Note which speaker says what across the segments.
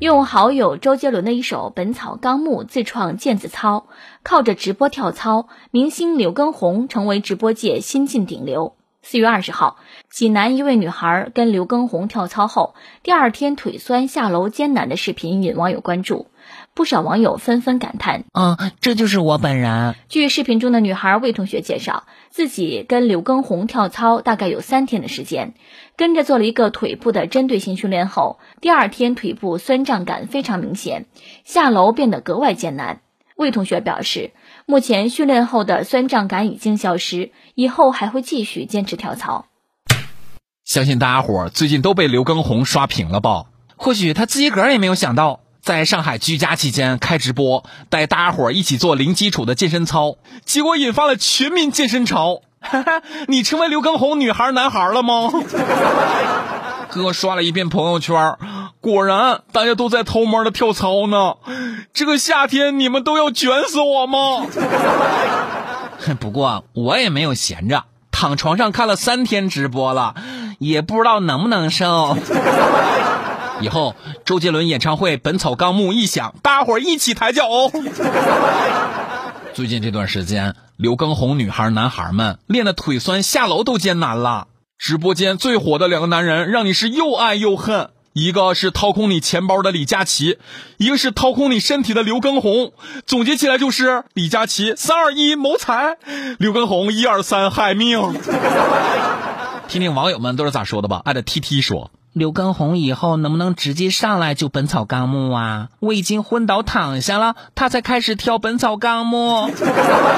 Speaker 1: 用好友周杰伦的一首《本草纲目》自创毽子操，靠着直播跳操，明星刘畊宏成为直播界新晋顶流。四月二十号，济南一位女孩跟刘畊宏跳操后，第二天腿酸下楼艰难的视频引网友关注，不少网友纷纷感叹：“
Speaker 2: 嗯，这就是我本人。”
Speaker 1: 据视频中的女孩魏同学介绍，自己跟刘畊宏跳操大概有三天的时间。跟着做了一个腿部的针对性训练后，第二天腿部酸胀感非常明显，下楼变得格外艰难。魏同学表示，目前训练后的酸胀感已经消失，以后还会继续坚持跳操。
Speaker 3: 相信大家伙最近都被刘畊宏刷屏了吧？
Speaker 2: 或许他自己个儿也没有想到，在上海居家期间开直播，带大家伙一起做零基础的健身操，
Speaker 3: 结果引发了全民健身潮。你成为刘畊宏女孩男孩了吗？哥刷了一遍朋友圈，果然大家都在偷摸的跳操呢。这个夏天你们都要卷死我吗？
Speaker 2: 不过我也没有闲着，躺床上看了三天直播了，也不知道能不能瘦。
Speaker 3: 以后周杰伦演唱会《本草纲目》一响，大伙一起抬脚哦。最近这段时间。刘畊宏女孩、男孩们练的腿酸，下楼都艰难了。直播间最火的两个男人，让你是又爱又恨。一个是掏空你钱包的李佳琦，一个是掏空你身体的刘畊宏。总结起来就是：李佳琦三二一谋财，刘畊宏一二三害命。听听网友们都是咋说的吧？爱的 T T 说。
Speaker 2: 刘畊宏以后能不能直接上来就《本草纲目》啊？我已经昏倒躺下了，他才开始跳《本草纲目》。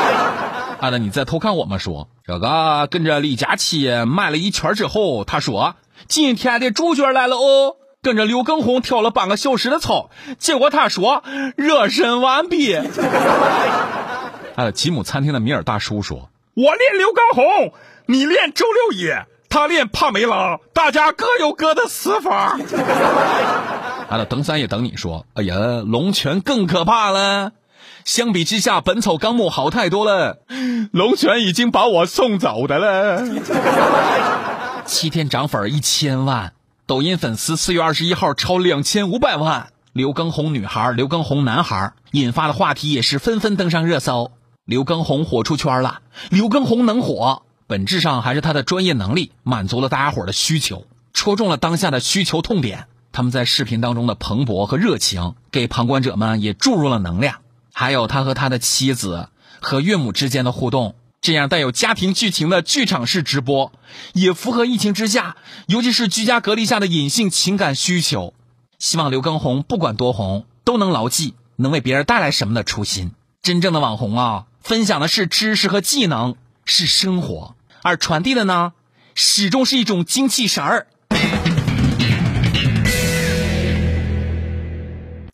Speaker 3: 阿德，你在偷看我们说这个跟着李佳琦卖了一圈之后，他说今天的主角来了哦，跟着刘畊宏跳了半个小时的操，结果他说热身完毕。哎，吉姆餐厅的米尔大叔说：“我练刘畊宏，你练周六野。”他练帕梅拉，大家各有各的死法。完了登山也等你说。哎呀，龙泉更可怕了。相比之下，《本草纲目》好太多了。龙泉已经把我送走的了。七天涨粉一千万，抖音粉丝四月二十一号超两千五百万。刘畊宏女孩、刘畊宏男孩引发的话题也是纷纷登上热搜。刘畊宏火出圈了，刘畊宏能火。本质上还是他的专业能力满足了大家伙的需求，戳中了当下的需求痛点。他们在视频当中的蓬勃和热情，给旁观者们也注入了能量。还有他和他的妻子和岳母之间的互动，这样带有家庭剧情的剧场式直播，也符合疫情之下，尤其是居家隔离下的隐性情感需求。希望刘畊宏不管多红，都能牢记能为别人带来什么的初心。真正的网红啊，分享的是知识和技能，是生活。而传递的呢，始终是一种精气神儿。